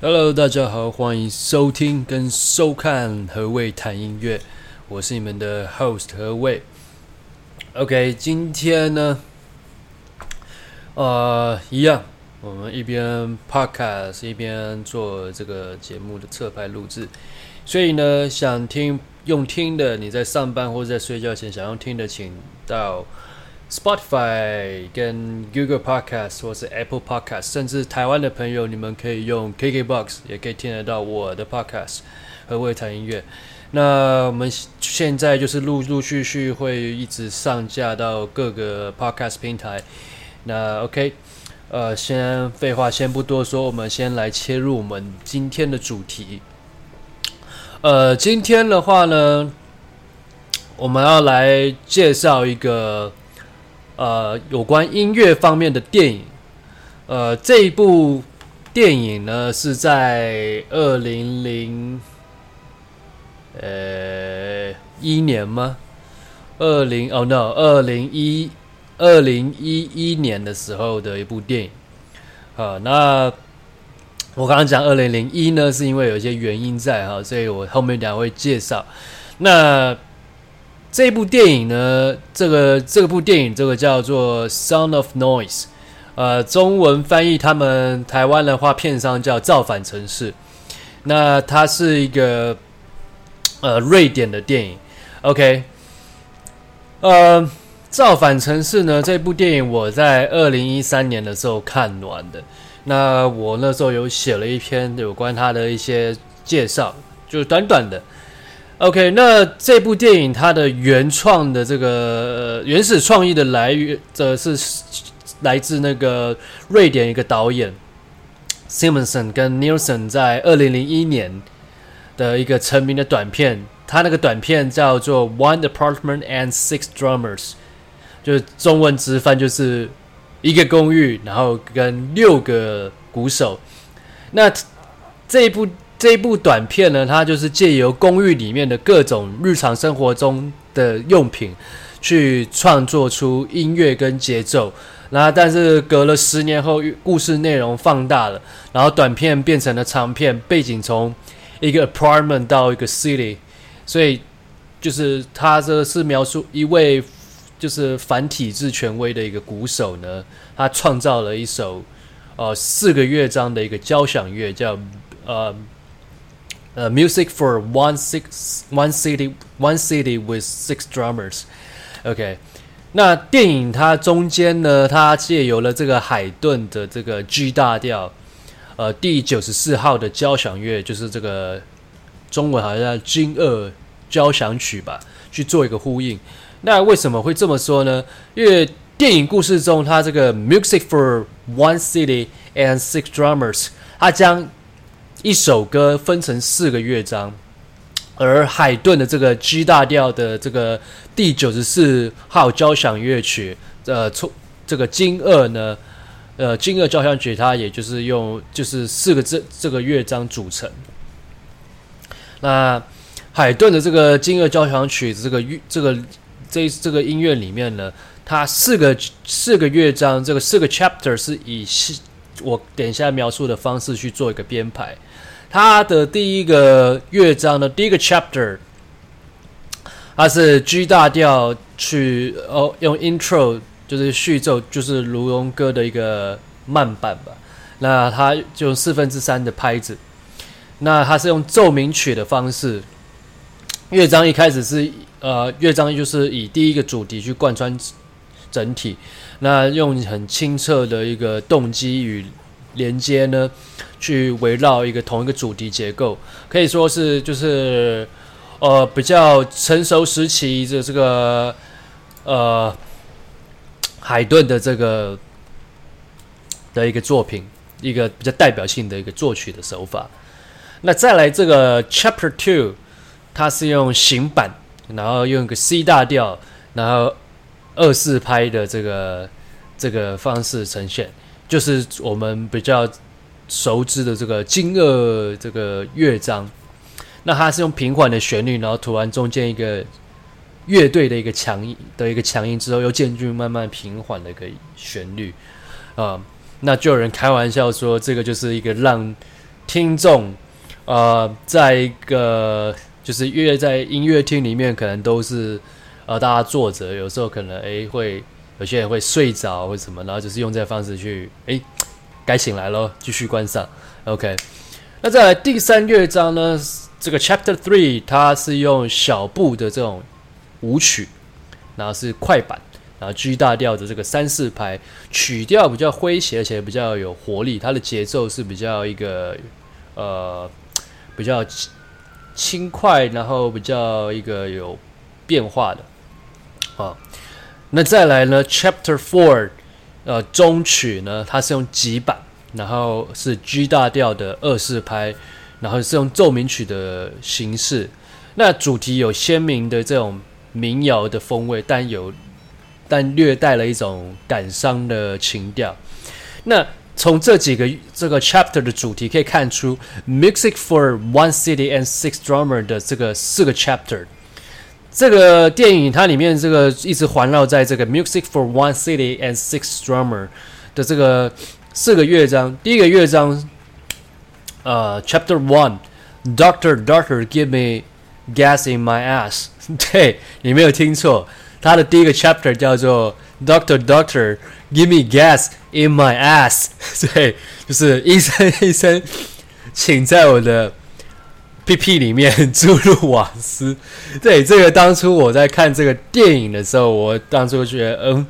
Hello，大家好，欢迎收听跟收看何谓谈音乐，我是你们的 host 何谓。OK，今天呢，呃，一样，我们一边 podcast 一边做这个节目的侧拍录制，所以呢，想听用听的，你在上班或者在睡觉前想用听的，请到。Spotify 跟 Google Podcast 或是 Apple Podcast，甚至台湾的朋友，你们可以用 KKBox，也可以听得到我的 Podcast 何谓谈音乐。那我们现在就是陆陆续续会一直上架到各个 Podcast 平台。那 OK，呃，先废话先不多说，我们先来切入我们今天的主题。呃，今天的话呢，我们要来介绍一个。呃，有关音乐方面的电影，呃，这一部电影呢是在二零零呃一年吗？二零哦 no，二零一二零一一年的时候的一部电影。好，那我刚刚讲二零零一呢，是因为有一些原因在哈，所以我后面两会介绍。那这部电影呢，这个这部电影，这个叫做《Sound of Noise》，呃，中文翻译他们台湾的话，片商叫《造反城市》。那它是一个呃瑞典的电影。OK，呃，《造反城市》呢，这部电影我在二零一三年的时候看完的。那我那时候有写了一篇有关它的一些介绍，就短短的。OK，那这部电影它的原创的这个、原始创意的来源，则是来自那个瑞典一个导演 Simonson 跟 Nielsen 在二零零一年的一个成名的短片，他那个短片叫做《One Apartment and Six Drummers》，就是中文直翻就是一个公寓，然后跟六个鼓手。那这一部。这一部短片呢，它就是借由公寓里面的各种日常生活中的用品，去创作出音乐跟节奏。然后，但是隔了十年后，故事内容放大了，然后短片变成了长片，背景从一个 apartment 到一个 city。所以，就是他这是描述一位就是反体制权威的一个鼓手呢，他创造了一首呃四个乐章的一个交响乐，叫呃。呃、，music for one six one city one city with six drummers。OK，那电影它中间呢，它借由了这个海顿的这个 G 大调，呃，第九十四号的交响乐，就是这个中文好像叫金二交响曲吧，去做一个呼应。那为什么会这么说呢？因为电影故事中，它这个 music for one city and six drummers，它将一首歌分成四个乐章，而海顿的这个 G 大调的这个第九十四号交响乐曲，呃，从这个金二呢，呃，金二交响曲，它也就是用就是四个这这个乐章组成。那海顿的这个金二交响曲这个乐这个这这个音乐里面呢，它四个四个乐章，这个四个 chapter 是以我等一下描述的方式去做一个编排。它的第一个乐章呢，第一个 chapter，它是 G 大调去哦，用 intro 就是序奏，就是卢荣歌的一个慢板吧。那它就四分之三的拍子。那它是用奏鸣曲的方式，乐章一开始是呃，乐章就是以第一个主题去贯穿整体。那用很清澈的一个动机与连接呢，去围绕一个同一个主题结构，可以说是就是呃比较成熟时期的这个呃海顿的这个的一个作品，一个比较代表性的一个作曲的手法。那再来这个 Chapter Two，它是用行板，然后用一个 C 大调，然后二四拍的这个这个方式呈现，就是我们比较。熟知的这个金二这个乐章，那它是用平缓的旋律，然后突然中间一个乐队的一个强音的一个强音之后，又渐进慢慢平缓的一个旋律啊、那就有人开玩笑说，这个就是一个让听众，呃，在一个就是乐在音乐厅里面，可能都是呃大家坐着，有时候可能诶会有些人会睡着或什么，然后就是用这个方式去诶该醒来咯，继续观赏。OK，那再来第三乐章呢？这个 Chapter Three 它是用小步的这种舞曲，然后是快板。然后 G 大调的这个三四拍，曲调比较诙谐，而且比较有活力。它的节奏是比较一个呃比较轻快，然后比较一个有变化的。啊，那再来呢，Chapter Four 呃中曲呢，它是用急板，然后是 G 大调的二四拍，然后是用奏鸣曲的形式。那主题有鲜明的这种民谣的风味，但有。但略带了一种感伤的情调。那从这几个这个 chapter 的主题可以看出，Music for One City and Six Drummer 的这个四个 chapter。这个电影它里面这个一直环绕在这个 Music for One City and Six Drummer 的这个四个乐章。第一个乐章，呃，Chapter One，Doctor Doctor，Give me gas in my ass。对，你没有听错。他的第一个 chapter 叫做 Doctor Doctor Give me gas in my ass，对，就是医生医生，请在我的 屁屁里面注入瓦斯。对，这个当初我在看这个电影的时候，我当初觉得，嗯，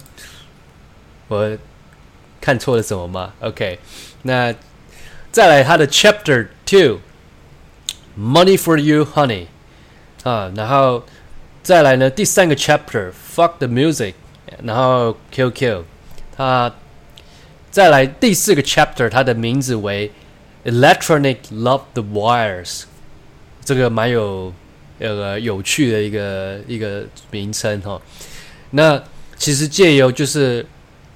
我看错了什么吗？OK，那再来他的 chapter two Money for you, honey，啊，然后。再来呢，第三个 chapter，fuck the music，然后 kill kill，它再来第四个 chapter，它的名字为 electronic love the wires，这个蛮有呃有趣的一个一个名称哈。那其实借由就是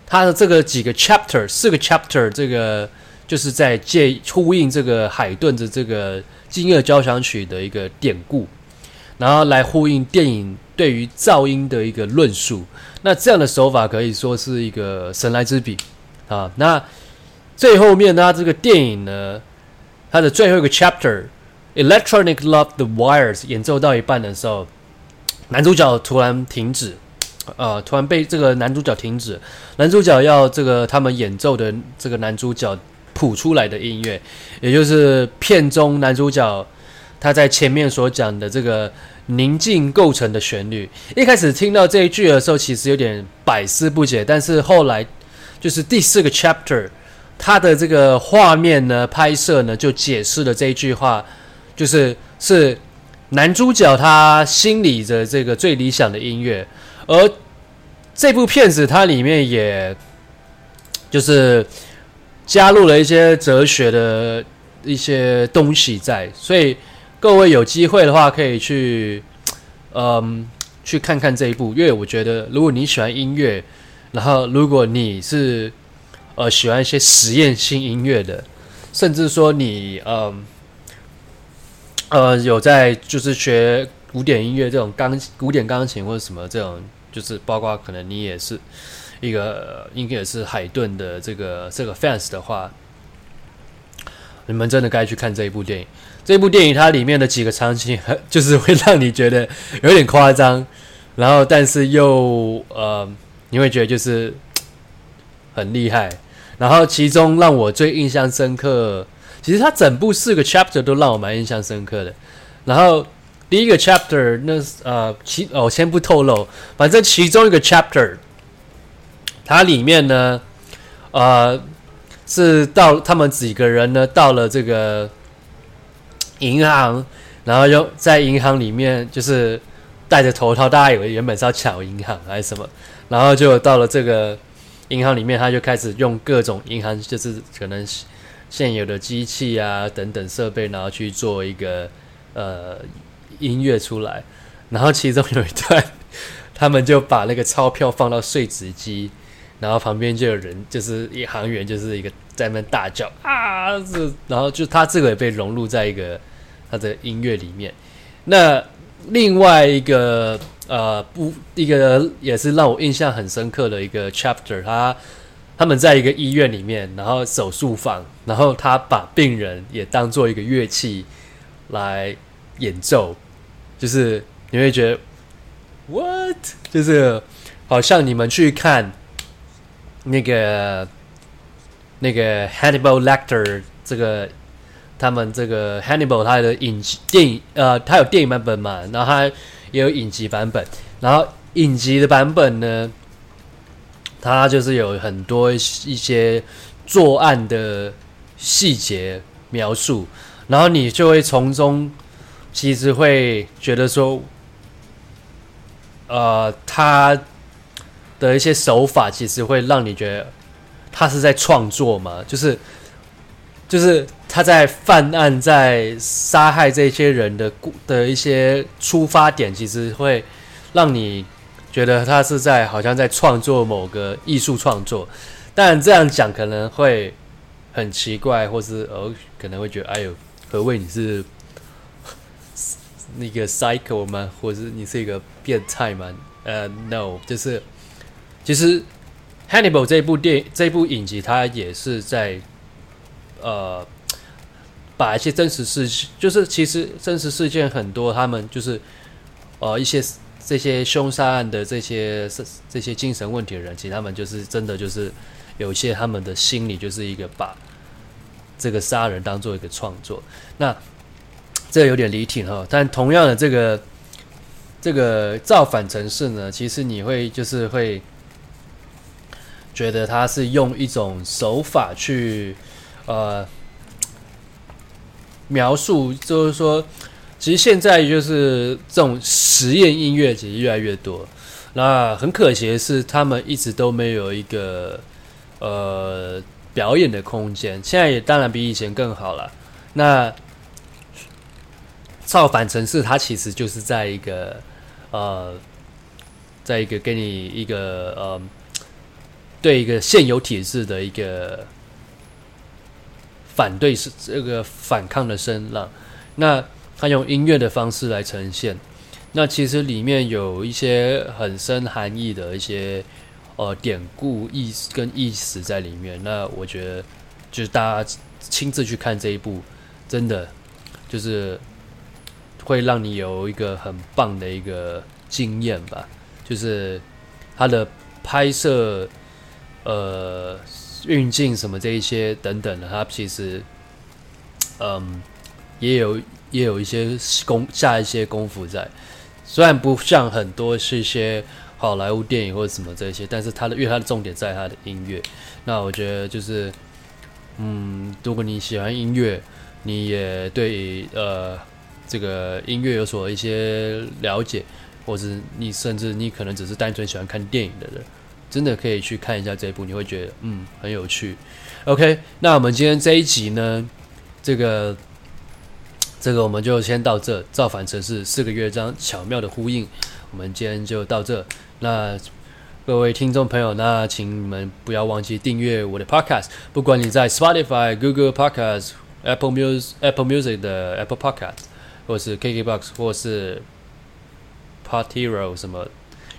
它的这个几个 chapter，四个 chapter，这个就是在借呼应这个海顿的这个惊愕交响曲的一个典故。然后来呼应电影对于噪音的一个论述，那这样的手法可以说是一个神来之笔啊。那最后面呢，这个电影呢，它的最后一个 chapter Electronic Love the Wires 演奏到一半的时候，男主角突然停止，呃，突然被这个男主角停止，男主角要这个他们演奏的这个男主角谱出来的音乐，也就是片中男主角他在前面所讲的这个。宁静构成的旋律，一开始听到这一句的时候，其实有点百思不解。但是后来，就是第四个 chapter，它的这个画面呢，拍摄呢，就解释了这一句话，就是是男主角他心里的这个最理想的音乐。而这部片子它里面也，就是加入了一些哲学的一些东西在，所以。各位有机会的话，可以去，嗯，去看看这一部，因为我觉得，如果你喜欢音乐，然后如果你是呃喜欢一些实验性音乐的，甚至说你嗯呃有在就是学古典音乐这种钢古典钢琴或者什么这种，就是包括可能你也是一个应该也是海顿的这个这个 fans 的话，你们真的该去看这一部电影。这部电影它里面的几个场景，就是会让你觉得有点夸张，然后但是又呃，你会觉得就是很厉害。然后其中让我最印象深刻，其实它整部四个 chapter 都让我蛮印象深刻的。然后第一个 chapter 那呃，其哦，先不透露，反正其中一个 chapter，它里面呢，呃，是到他们几个人呢到了这个。银行，然后又在银行里面，就是戴着头套，大家以为原本是要抢银行还是什么，然后就到了这个银行里面，他就开始用各种银行就是可能现有的机器啊等等设备，然后去做一个呃音乐出来，然后其中有一段，他们就把那个钞票放到碎纸机，然后旁边就有人，就是一行员，就是一个在那大叫啊，这然后就他这个也被融入在一个。他的音乐里面，那另外一个呃不一个也是让我印象很深刻的一个 chapter，他他们在一个医院里面，然后手术房，然后他把病人也当做一个乐器来演奏，就是你会觉得 what，就是好像你们去看那个那个 Hannibal Lecter 这个他们这个 Hannibal 他的影集电影呃，他有电影版本嘛，然后他也有影集版本，然后影集的版本呢。他就是有很多一些作案的细节描述，然后你就会从中其实会觉得说，呃，他的一些手法其实会让你觉得他是在创作嘛，就是就是他在犯案，在杀害这些人的的一些出发点，其实会让你。觉得他是在好像在创作某个艺术创作，但这样讲可能会很奇怪，或是哦可能会觉得哎呦，何谓你是那个 psycho 吗？或是你是一个变态吗？呃、uh,，no，就是其实 Hannibal 这部电影这部影集，它也是在呃把一些真实事，就是其实真实事件很多，他们就是呃一些。这些凶杀案的这些这些精神问题的人，其实他们就是真的就是有一些他们的心理就是一个把这个杀人当做一个创作。那这有点离题哈，但同样的这个这个造反城市呢，其实你会就是会觉得他是用一种手法去呃描述，就是说。其实现在就是这种实验音乐，其实越来越多。那很可惜的是，他们一直都没有一个呃表演的空间。现在也当然比以前更好了。那造反城市，它其实就是在一个呃，在一个给你一个呃，对一个现有体制的一个反对是这个反抗的声浪。那他用音乐的方式来呈现，那其实里面有一些很深含义的一些呃典故意思跟意思在里面。那我觉得，就是大家亲自去看这一部，真的就是会让你有一个很棒的一个经验吧。就是他的拍摄、呃运镜什么这一些等等的，他其实嗯也有。也有一些功下一些功夫在，虽然不像很多是一些好莱坞电影或者什么这些，但是它的因为它的重点在它的音乐。那我觉得就是，嗯，如果你喜欢音乐，你也对呃这个音乐有所一些了解，或者你甚至你可能只是单纯喜欢看电影的人，真的可以去看一下这一部，你会觉得嗯很有趣。OK，那我们今天这一集呢，这个。这个我们就先到这，造反城市四个乐章巧妙的呼应，我们今天就到这。那各位听众朋友，那请你们不要忘记订阅我的 Podcast，不管你在 Spotify、Google Podcast、Apple Music、Apple Music 的 Apple Podcast，或是 KKBox，或是 Pod Hero 什么，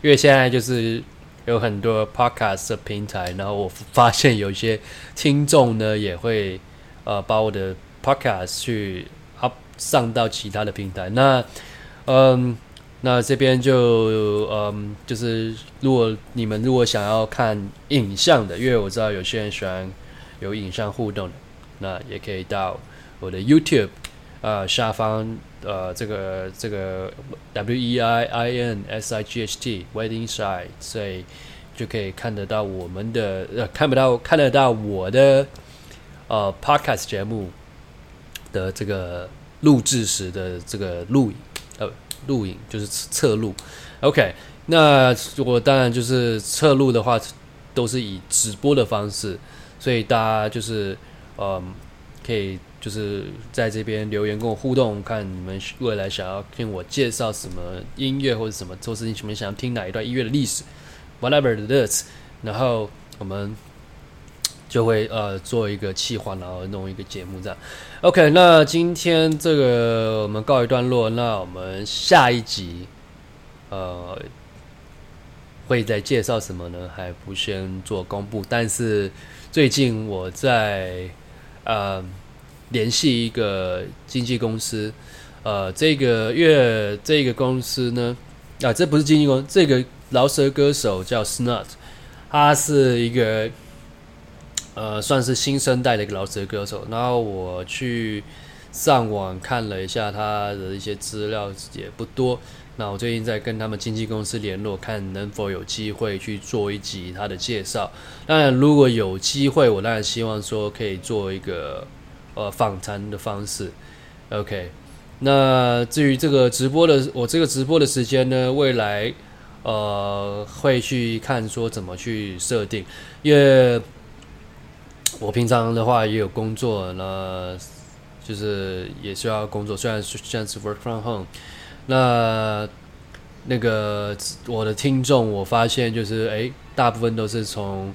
因为现在就是有很多 Podcast 的平台，然后我发现有一些听众呢也会呃把我的 Podcast 去。上到其他的平台，那，嗯，那这边就，嗯，就是如果你们如果想要看影像的，因为我知道有些人喜欢有影像互动的，那也可以到我的 YouTube、呃、下方，呃，这个这个 W E I I N S I G H T Wedding Side，所以就可以看得到我们的，呃，看不到看得到我的，呃，Podcast 节目的这个。录制时的这个录影，呃，录影就是侧录，OK。那我当然就是侧录的话，都是以直播的方式，所以大家就是，嗯，可以就是在这边留言跟我互动，看你们未来想要听我介绍什么音乐或者什么，或是你们想要听哪一段音乐的历史，whatever it is，然后我们。就会呃做一个企划，然后弄一个节目这样。OK，那今天这个我们告一段落，那我们下一集呃会再介绍什么呢？还不先做公布。但是最近我在呃联系一个经纪公司，呃，这个月这个公司呢，啊，这不是经纪公司，这个饶舌歌手叫 Snut，他是一个呃算是新生代的一个饶舌歌手。然后我去上网看了一下他的一些资料，也不多。那我最近在跟他们经纪公司联络，看能否有机会去做一集他的介绍。当然，如果有机会，我当然希望说可以做一个呃访谈的方式。OK，那至于这个直播的，我这个直播的时间呢，未来呃会去看说怎么去设定，因为我平常的话也有工作，那就是也需要工作，虽然虽然是 work from home。那那个我的听众，我发现就是哎，大部分都是从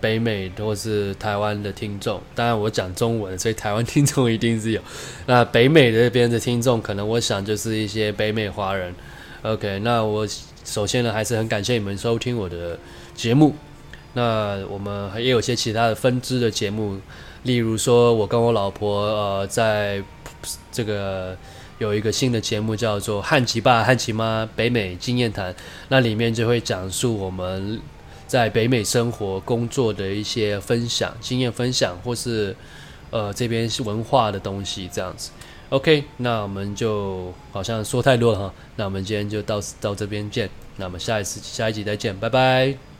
北美或是台湾的听众。当然我讲中文，所以台湾听众一定是有。那北美这边的听众，可能我想就是一些北美华人。OK，那我首先呢，还是很感谢你们收听我的节目。那我们也有些其他的分支的节目，例如说我跟我老婆呃，在这个。有一个新的节目叫做《汉奇爸汉奇妈北美经验谈》，那里面就会讲述我们在北美生活、工作的一些分享、经验分享，或是呃这边是文化的东西这样子。OK，那我们就好像说太多了哈，那我们今天就到到这边见，那我们下一次下一集再见，拜拜。